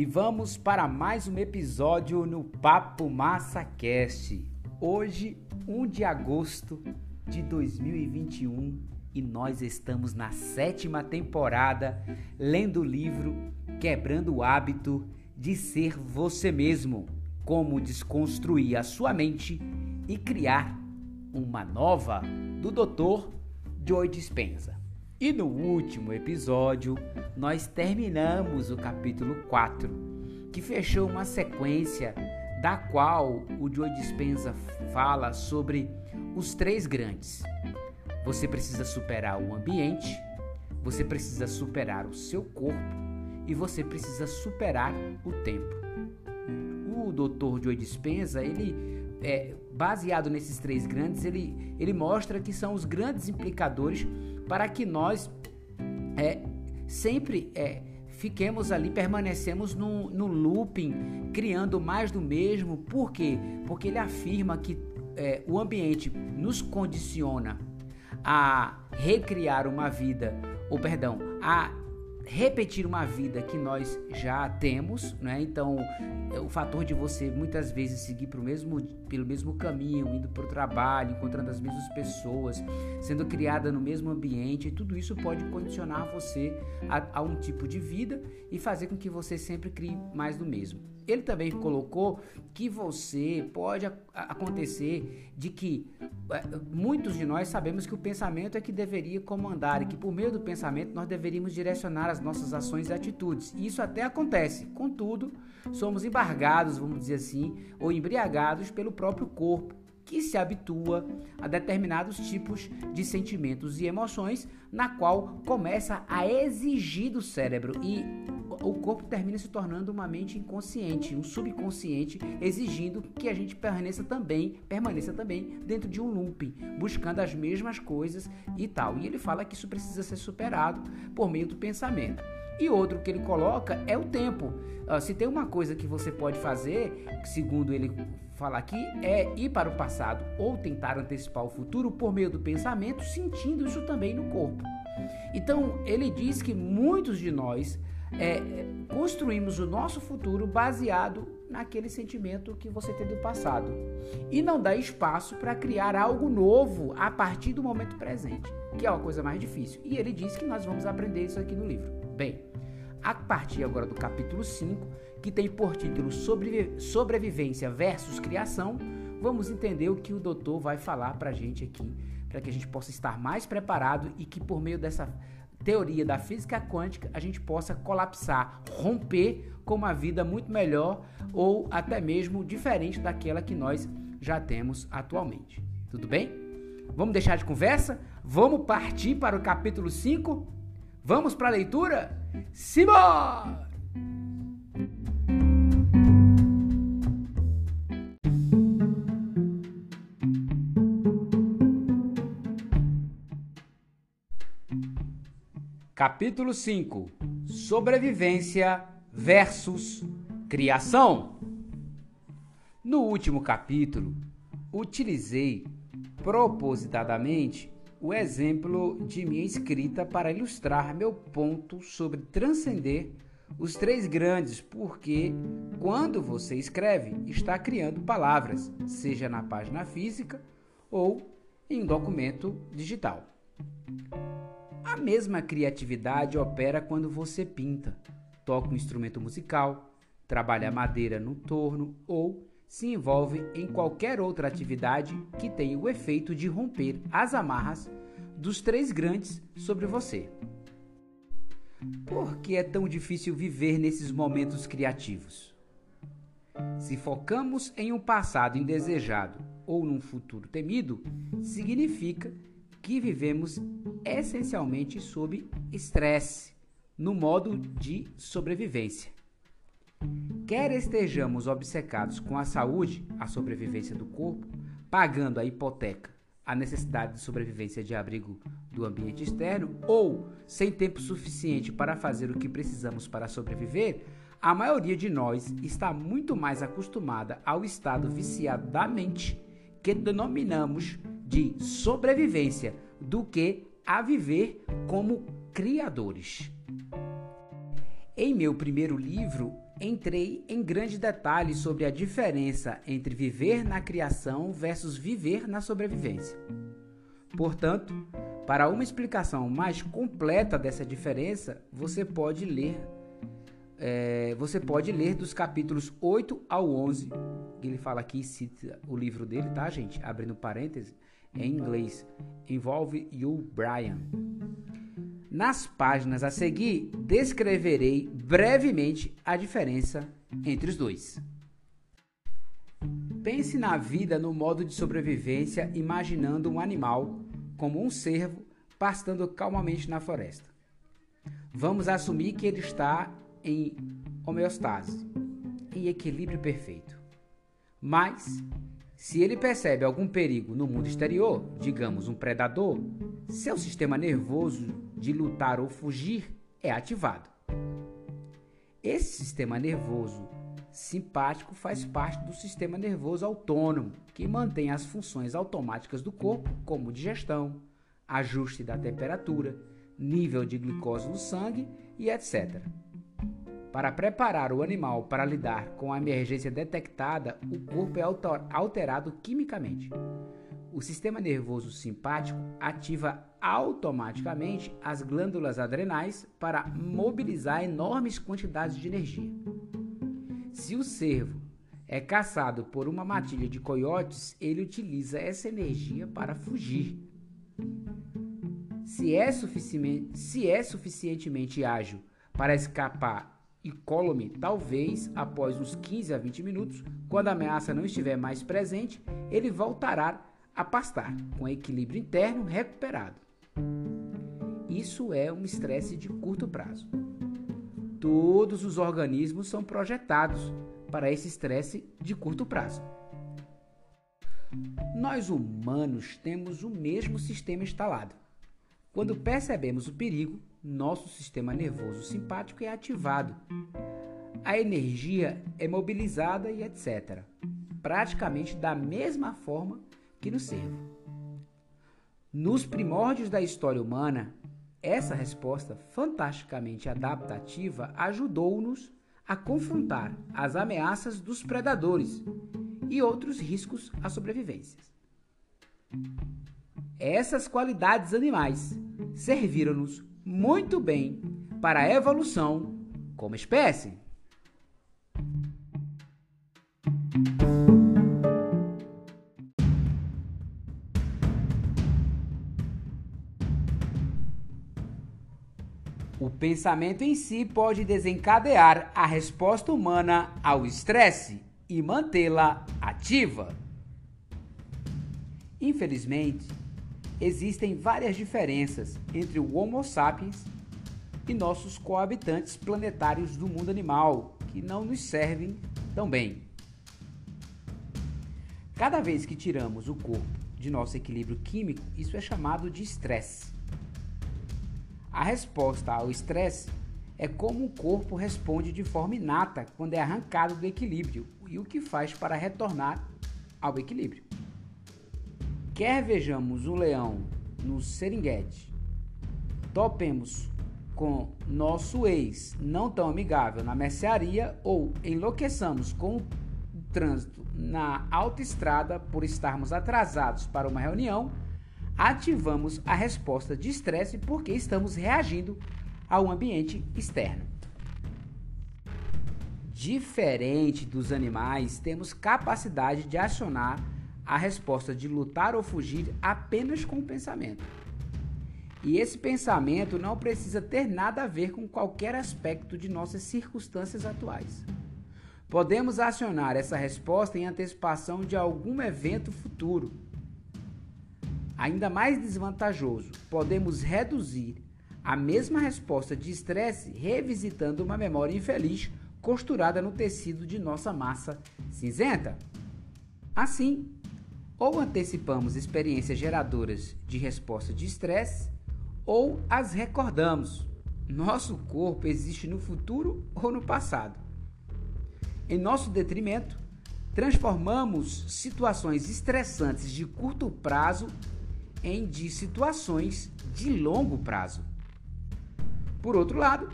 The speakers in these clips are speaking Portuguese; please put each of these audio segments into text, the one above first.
e vamos para mais um episódio no Papo Massa Cast. Hoje, 1 de agosto de 2021 e nós estamos na sétima temporada lendo o livro Quebrando o Hábito de Ser Você Mesmo Como Desconstruir a Sua Mente e Criar uma Nova, do Dr. Joy Dispenza. E no último episódio, nós terminamos o capítulo 4, que fechou uma sequência da qual o Joe Dispenza fala sobre os três grandes. Você precisa superar o ambiente, você precisa superar o seu corpo e você precisa superar o tempo. O Dr. Joe Dispenza, ele é, baseado nesses três grandes, ele, ele mostra que são os grandes implicadores para que nós é, sempre é, fiquemos ali, permanecemos no, no looping, criando mais do mesmo. Por quê? Porque ele afirma que é, o ambiente nos condiciona a recriar uma vida, ou perdão, a repetir uma vida que nós já temos, né? Então, o fator de você muitas vezes seguir pro mesmo, pelo mesmo caminho, indo para o trabalho, encontrando as mesmas pessoas, sendo criada no mesmo ambiente, tudo isso pode condicionar você a, a um tipo de vida e fazer com que você sempre crie mais do mesmo. Ele também colocou que você pode acontecer de que é, muitos de nós sabemos que o pensamento é que deveria comandar e que por meio do pensamento nós deveríamos direcionar as nossas ações e atitudes. E isso até acontece. Contudo, somos embargados, vamos dizer assim, ou embriagados pelo próprio corpo que se habitua a determinados tipos de sentimentos e emoções, na qual começa a exigir do cérebro e o corpo termina se tornando uma mente inconsciente, um subconsciente, exigindo que a gente permaneça também, permaneça também dentro de um looping, buscando as mesmas coisas e tal. E ele fala que isso precisa ser superado por meio do pensamento. E outro que ele coloca é o tempo. Uh, se tem uma coisa que você pode fazer, segundo ele fala aqui, é ir para o passado ou tentar antecipar o futuro por meio do pensamento, sentindo isso também no corpo. Então, ele diz que muitos de nós é, construímos o nosso futuro baseado naquele sentimento que você tem do passado e não dá espaço para criar algo novo a partir do momento presente, que é uma coisa mais difícil. E ele diz que nós vamos aprender isso aqui no livro. Bem, a partir agora do capítulo 5, que tem por título Sobrevivência versus Criação, vamos entender o que o doutor vai falar para a gente aqui, para que a gente possa estar mais preparado e que por meio dessa teoria da física quântica a gente possa colapsar, romper com uma vida muito melhor ou até mesmo diferente daquela que nós já temos atualmente. Tudo bem? Vamos deixar de conversa? Vamos partir para o capítulo 5? Vamos para a leitura? Simbora! Capítulo 5 Sobrevivência versus Criação. No último capítulo, utilizei propositadamente o exemplo de minha escrita para ilustrar meu ponto sobre transcender os três grandes, porque quando você escreve, está criando palavras, seja na página física ou em documento digital. A mesma criatividade opera quando você pinta, toca um instrumento musical, trabalha madeira no torno ou se envolve em qualquer outra atividade que tenha o efeito de romper as amarras dos três grandes sobre você. Por que é tão difícil viver nesses momentos criativos? Se focamos em um passado indesejado ou num futuro temido, significa que vivemos essencialmente sob estresse, no modo de sobrevivência. Quer estejamos obcecados com a saúde, a sobrevivência do corpo, pagando a hipoteca, a necessidade de sobrevivência de abrigo do ambiente externo, ou sem tempo suficiente para fazer o que precisamos para sobreviver, a maioria de nós está muito mais acostumada ao estado viciado da mente que denominamos de sobrevivência do que a viver como criadores. Em meu primeiro livro, entrei em grande detalhe sobre a diferença entre viver na criação versus viver na sobrevivência. Portanto, para uma explicação mais completa dessa diferença, você pode ler é, você pode ler dos capítulos 8 ao 11. Ele fala aqui, cita o livro dele, tá, gente? Abrindo parênteses, em inglês. Envolve you, Brian. Nas páginas a seguir, descreverei brevemente a diferença entre os dois. Pense na vida no modo de sobrevivência, imaginando um animal como um cervo pastando calmamente na floresta. Vamos assumir que ele está em homeostase, em equilíbrio perfeito. Mas, se ele percebe algum perigo no mundo exterior, digamos um predador, seu sistema nervoso de lutar ou fugir é ativado. Esse sistema nervoso simpático faz parte do sistema nervoso autônomo, que mantém as funções automáticas do corpo, como digestão, ajuste da temperatura, nível de glicose no sangue e etc. Para preparar o animal para lidar com a emergência detectada, o corpo é alterado quimicamente. O sistema nervoso simpático ativa automaticamente as glândulas adrenais para mobilizar enormes quantidades de energia. Se o cervo é caçado por uma matilha de coiotes, ele utiliza essa energia para fugir. Se é, se é suficientemente ágil para escapar incólume, talvez após uns 15 a 20 minutos, quando a ameaça não estiver mais presente, ele voltará a pastar, com equilíbrio interno recuperado. Isso é um estresse de curto prazo. Todos os organismos são projetados para esse estresse de curto prazo. Nós humanos temos o mesmo sistema instalado. Quando percebemos o perigo, nosso sistema nervoso simpático é ativado. A energia é mobilizada e etc. Praticamente da mesma forma que no cervo. Nos primórdios da história humana, essa resposta fantasticamente adaptativa ajudou-nos a confrontar as ameaças dos predadores e outros riscos à sobrevivência. Essas qualidades animais serviram-nos muito bem para a evolução como espécie. O pensamento em si pode desencadear a resposta humana ao estresse e mantê-la ativa. Infelizmente, existem várias diferenças entre o Homo sapiens e nossos coabitantes planetários do mundo animal, que não nos servem tão bem. Cada vez que tiramos o corpo de nosso equilíbrio químico, isso é chamado de estresse. A resposta ao estresse é como o corpo responde de forma inata quando é arrancado do equilíbrio e o que faz para retornar ao equilíbrio. Quer vejamos um leão no Serengeti, topemos com nosso ex não tão amigável na mercearia ou enlouqueçamos com o trânsito na autoestrada por estarmos atrasados para uma reunião, ativamos a resposta de estresse porque estamos reagindo ao ambiente externo. Diferente dos animais, temos capacidade de acionar a resposta de lutar ou fugir apenas com o pensamento. E esse pensamento não precisa ter nada a ver com qualquer aspecto de nossas circunstâncias atuais. Podemos acionar essa resposta em antecipação de algum evento futuro. Ainda mais desvantajoso, podemos reduzir a mesma resposta de estresse revisitando uma memória infeliz costurada no tecido de nossa massa cinzenta. Assim, ou antecipamos experiências geradoras de resposta de estresse, ou as recordamos. Nosso corpo existe no futuro ou no passado. Em nosso detrimento, transformamos situações estressantes de curto prazo em de situações de longo prazo. Por outro lado,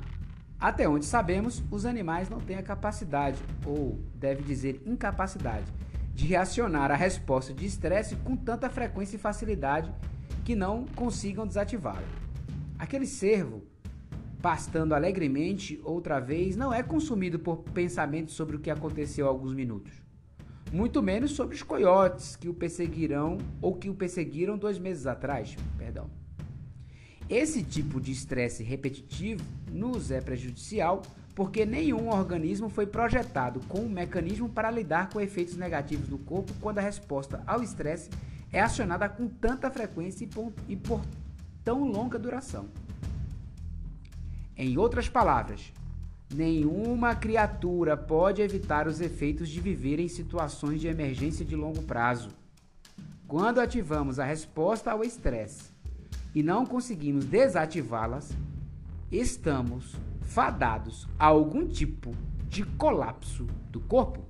Até onde sabemos, os animais não têm a capacidade, ou deve dizer incapacidade, de reacionar à resposta de estresse com tanta frequência e facilidade que não consigam desativá-la. Aquele cervo, pastando alegremente outra vez, não é consumido por pensamentos sobre o que aconteceu há alguns minutos. Muito menos sobre os coiotes que o perseguirão ou que o perseguiram dois meses atrás. Perdão. Esse tipo de estresse repetitivo nos é prejudicial porque nenhum organismo foi projetado com um mecanismo para lidar com efeitos negativos no corpo quando a resposta ao estresse é acionada com tanta frequência e por tão longa duração. Em outras palavras, nenhuma criatura pode evitar os efeitos de viver em situações de emergência de longo prazo. Quando ativamos a resposta ao estresse e não conseguimos desativá-las, estamos fadados a algum tipo de colapso do corpo.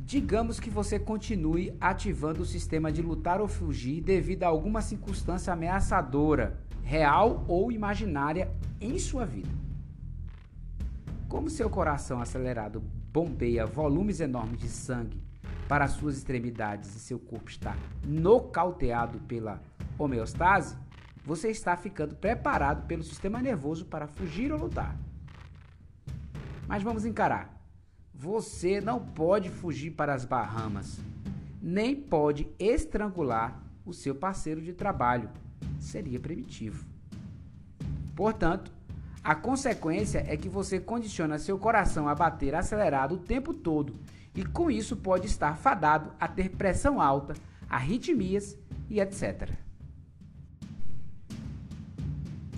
Digamos que você continue ativando o sistema de lutar ou fugir devido a alguma circunstância ameaçadora, real ou imaginária, em sua vida. Como seu coração acelerado bombeia volumes enormes de sangue para suas extremidades e seu corpo está nocauteado pela homeostase, você está ficando preparado pelo sistema nervoso para fugir ou lutar. Mas vamos encarar. Você não pode fugir para as Bahamas, nem pode estrangular o seu parceiro de trabalho. Seria primitivo. Portanto, a consequência é que você condiciona seu coração a bater acelerado o tempo todo e com isso pode estar fadado a ter pressão alta, arritmias e etc.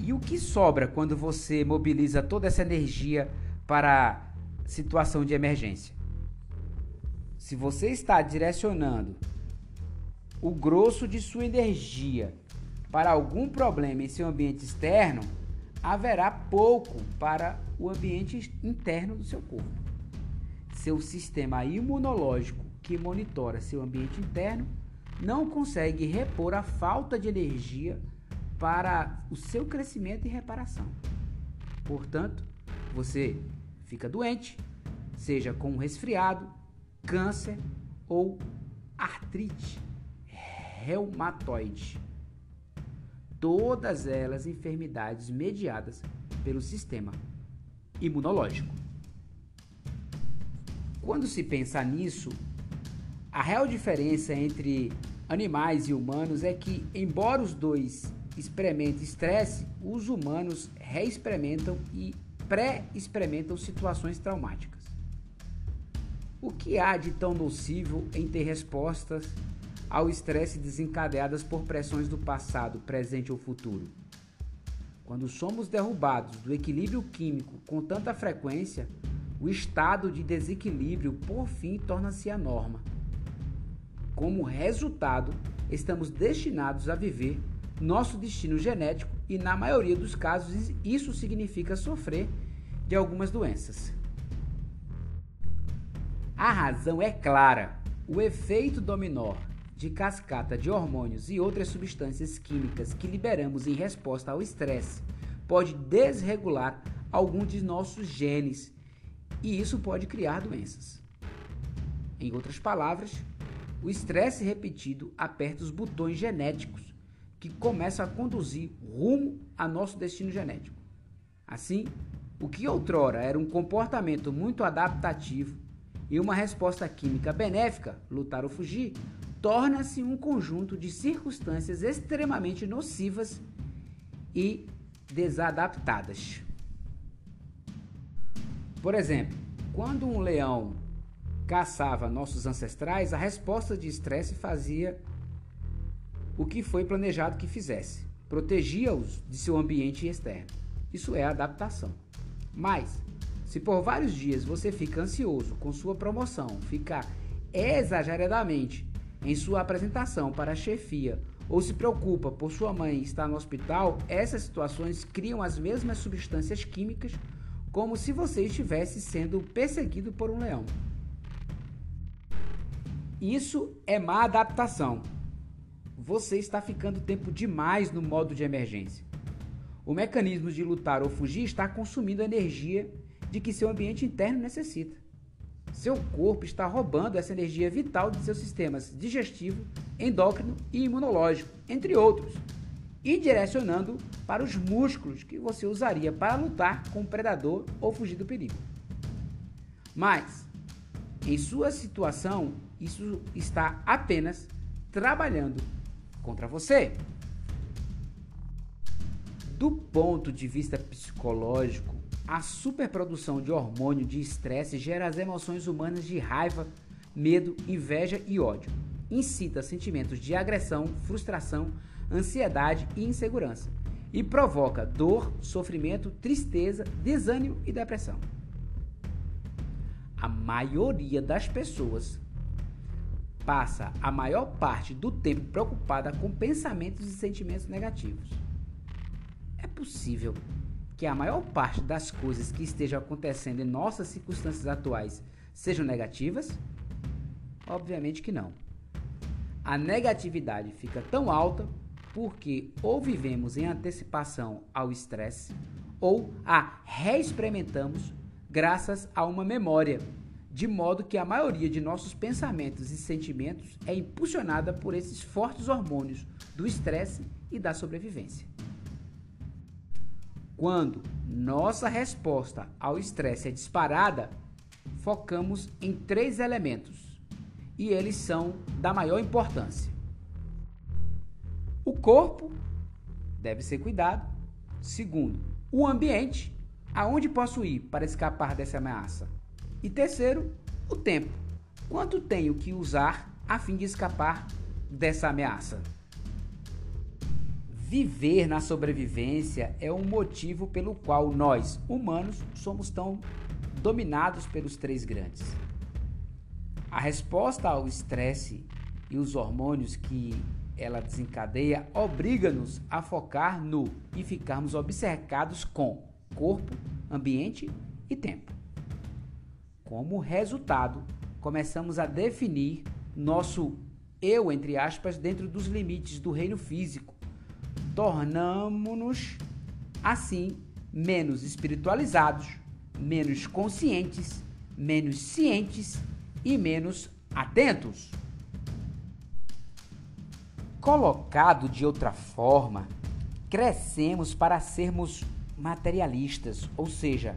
E o que sobra quando você mobiliza toda essa energia para situação de emergência? Se você está direcionando o grosso de sua energia para algum problema em seu ambiente externo, haverá pouco para o ambiente interno do seu corpo. Seu sistema imunológico, que monitora seu ambiente interno, não consegue repor a falta de energia para o seu crescimento e reparação. Portanto, você fica doente, seja com resfriado, câncer ou artrite reumatoide. Todas elas enfermidades mediadas pelo sistema imunológico. Quando se pensa nisso, a real diferença entre animais e humanos é que, embora os dois experimenta estresse, os humanos reexperimentam e pré-experimentam situações traumáticas. O que há de tão nocivo em ter respostas ao estresse desencadeadas por pressões do passado, presente ou futuro? Quando somos derrubados do equilíbrio químico com tanta frequência, o estado de desequilíbrio por fim torna-se a norma. Como resultado, estamos destinados a viver nosso destino genético e, na maioria dos casos, isso significa sofrer de algumas doenças. A razão é clara: o efeito dominó de cascata de hormônios e outras substâncias químicas que liberamos em resposta ao estresse pode desregular algum de nossos genes e isso pode criar doenças. Em outras palavras, o estresse repetido aperta os botões genéticos que começa a conduzir rumo a nosso destino genético. Assim, o que outrora era um comportamento muito adaptativo e uma resposta química benéfica, lutar ou fugir, torna-se um conjunto de circunstâncias extremamente nocivas e desadaptadas. Por exemplo, quando um leão caçava nossos ancestrais, a resposta de estresse fazia o que foi planejado que fizesse. Protegia-os de seu ambiente externo. Isso é adaptação. Mas, se por vários dias você fica ansioso com sua promoção, fica exageradamente em sua apresentação para a chefia ou se preocupa por sua mãe estar no hospital, essas situações criam as mesmas substâncias químicas como se você estivesse sendo perseguido por um leão. Isso é má adaptação você está ficando tempo demais no modo de emergência. O mecanismo de lutar ou fugir está consumindo a energia de que seu ambiente interno necessita. Seu corpo está roubando essa energia vital de seus sistemas digestivo, endócrino e imunológico, entre outros, e direcionando para os músculos que você usaria para lutar com o predador ou fugir do perigo. Mas, em sua situação, isso está apenas trabalhando contra você. Do ponto de vista psicológico, a superprodução de hormônio de estresse gera as emoções humanas de raiva, medo, inveja e ódio. Incita sentimentos de agressão, frustração, ansiedade e insegurança. E provoca dor, sofrimento, tristeza, desânimo e depressão. A maioria das pessoas passa a maior parte do tempo preocupada com pensamentos e sentimentos negativos. É possível que a maior parte das coisas que estejam acontecendo em nossas circunstâncias atuais sejam negativas? Obviamente que não. A negatividade fica tão alta porque ou vivemos em antecipação ao estresse ou a reexperimentamos graças a uma memória, de modo que a maioria de nossos pensamentos e sentimentos é impulsionada por esses fortes hormônios do estresse e da sobrevivência. Quando nossa resposta ao estresse é disparada, focamos em três elementos e eles são da maior importância. O corpo deve ser cuidado. Segundo, o ambiente, aonde posso ir para escapar dessa ameaça. E terceiro, o tempo. Quanto tenho que usar a fim de escapar dessa ameaça? Viver na sobrevivência é um motivo pelo qual nós, humanos, somos tão dominados pelos três grandes. A resposta ao estresse e os hormônios que ela desencadeia obriga-nos a focar no e ficarmos obcecados com corpo, ambiente e tempo. Como resultado, começamos a definir nosso eu, entre aspas, dentro dos limites do reino físico tornamos-nos, assim, menos espiritualizados, menos conscientes, menos cientes e menos atentos. Colocado de outra forma, crescemos para sermos materialistas, ou seja,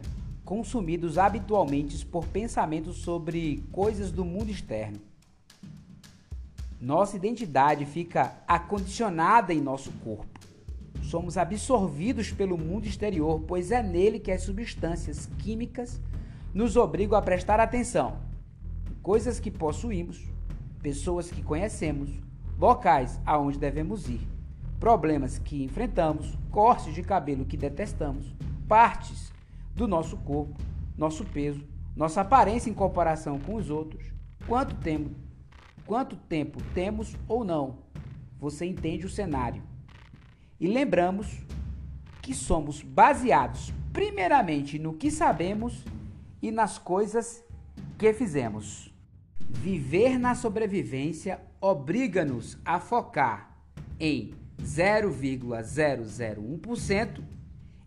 consumidos habitualmente por pensamentos sobre coisas do mundo externo. Nossa identidade fica acondicionada em nosso corpo somos absorvidos pelo mundo exterior, pois é nele que as substâncias químicas nos obrigam a prestar atenção. Coisas que possuímos, pessoas que conhecemos, locais aonde devemos ir, problemas que enfrentamos, cortes de cabelo que detestamos, partes do nosso corpo, nosso peso, nossa aparência em comparação com os outros, quanto tempo, quanto tempo temos ou não. Você entende o cenário. E lembramos que somos baseados primeiramente no que sabemos e nas coisas que fizemos. Viver na sobrevivência obriga-nos a focar em 0,001%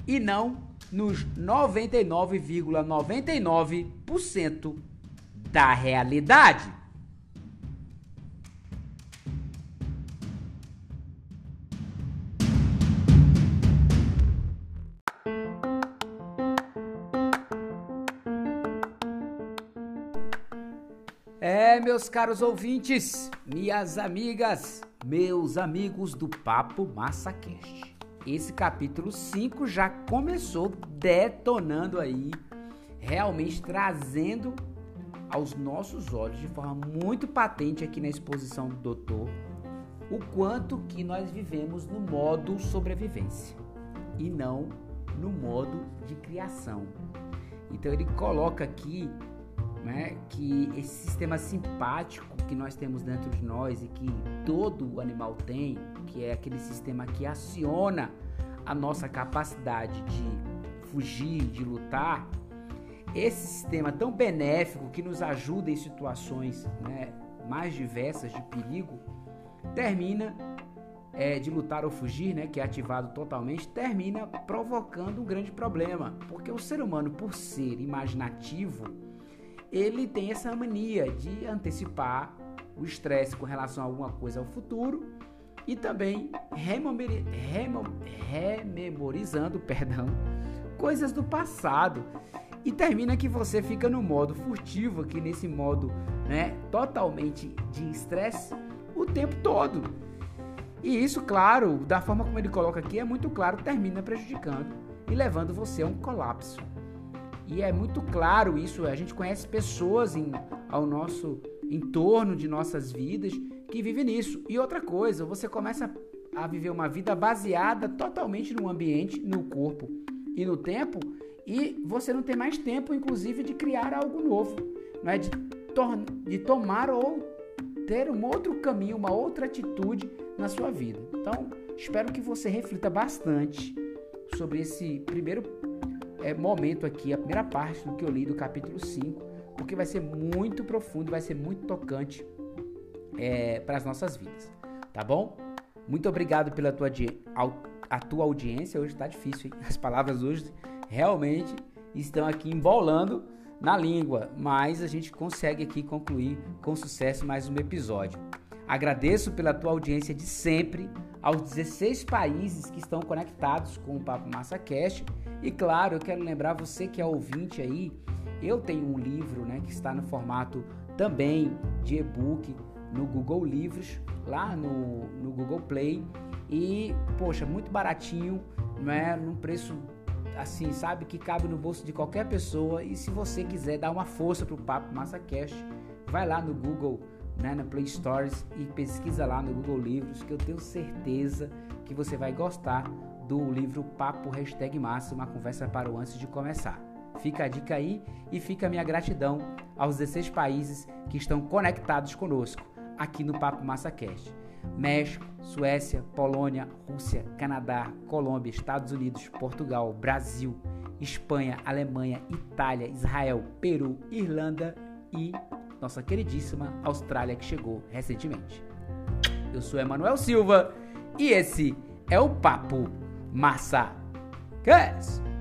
e não nos 99,99% ,99 da realidade. É, meus caros ouvintes, minhas amigas, meus amigos do Papo MassaCast. Esse capítulo 5 já começou detonando aí, realmente trazendo aos nossos olhos de forma muito patente aqui na exposição do doutor o quanto que nós vivemos no modo sobrevivência e não no modo de criação. Então ele coloca aqui né, que esse sistema simpático que nós temos dentro de nós e que todo animal tem, que é aquele sistema que aciona a nossa capacidade de fugir, de lutar, esse sistema tão benéfico que nos ajuda em situações né, mais diversas de perigo, termina é, de lutar ou fugir, né, que é ativado totalmente, termina provocando um grande problema, porque o ser humano, por ser imaginativo, ele tem essa mania de antecipar o estresse com relação a alguma coisa ao futuro e também rememori, rememorizando, perdão, coisas do passado. E termina que você fica no modo furtivo, aqui nesse modo, né, totalmente de estresse o tempo todo. E isso, claro, da forma como ele coloca aqui, é muito claro, termina prejudicando e levando você a um colapso. E é muito claro isso, a gente conhece pessoas em, ao nosso entorno de nossas vidas que vivem nisso. E outra coisa, você começa a viver uma vida baseada totalmente no ambiente, no corpo e no tempo, e você não tem mais tempo, inclusive, de criar algo novo, não é de, de tomar ou ter um outro caminho, uma outra atitude na sua vida. Então, espero que você reflita bastante sobre esse primeiro é, momento aqui, a primeira parte do que eu li do capítulo 5, porque vai ser muito profundo, vai ser muito tocante é, para as nossas vidas, tá bom? Muito obrigado pela tua, a tua audiência. Hoje está difícil, hein? As palavras hoje realmente estão aqui embolando na língua, mas a gente consegue aqui concluir com sucesso mais um episódio. Agradeço pela tua audiência de sempre, aos 16 países que estão conectados com o Papo Massa. E claro, eu quero lembrar você que é ouvinte aí, eu tenho um livro, né, que está no formato também de e-book no Google Livros, lá no, no Google Play. E, poxa, muito baratinho, né, num preço assim, sabe, que cabe no bolso de qualquer pessoa. E se você quiser dar uma força pro Papo Massa Cast, vai lá no Google né, na Play Stores e pesquisa lá no Google Livros que eu tenho certeza que você vai gostar do livro Papo Hashtag Massa, uma conversa para o antes de começar. Fica a dica aí e fica a minha gratidão aos 16 países que estão conectados conosco aqui no Papo Massa Cast. México, Suécia, Polônia, Rússia, Canadá, Colômbia, Estados Unidos, Portugal, Brasil, Espanha, Alemanha, Itália, Israel, Peru, Irlanda e nossa queridíssima Austrália que chegou recentemente. Eu sou Emanuel Silva e esse é o Papo Massa Cast.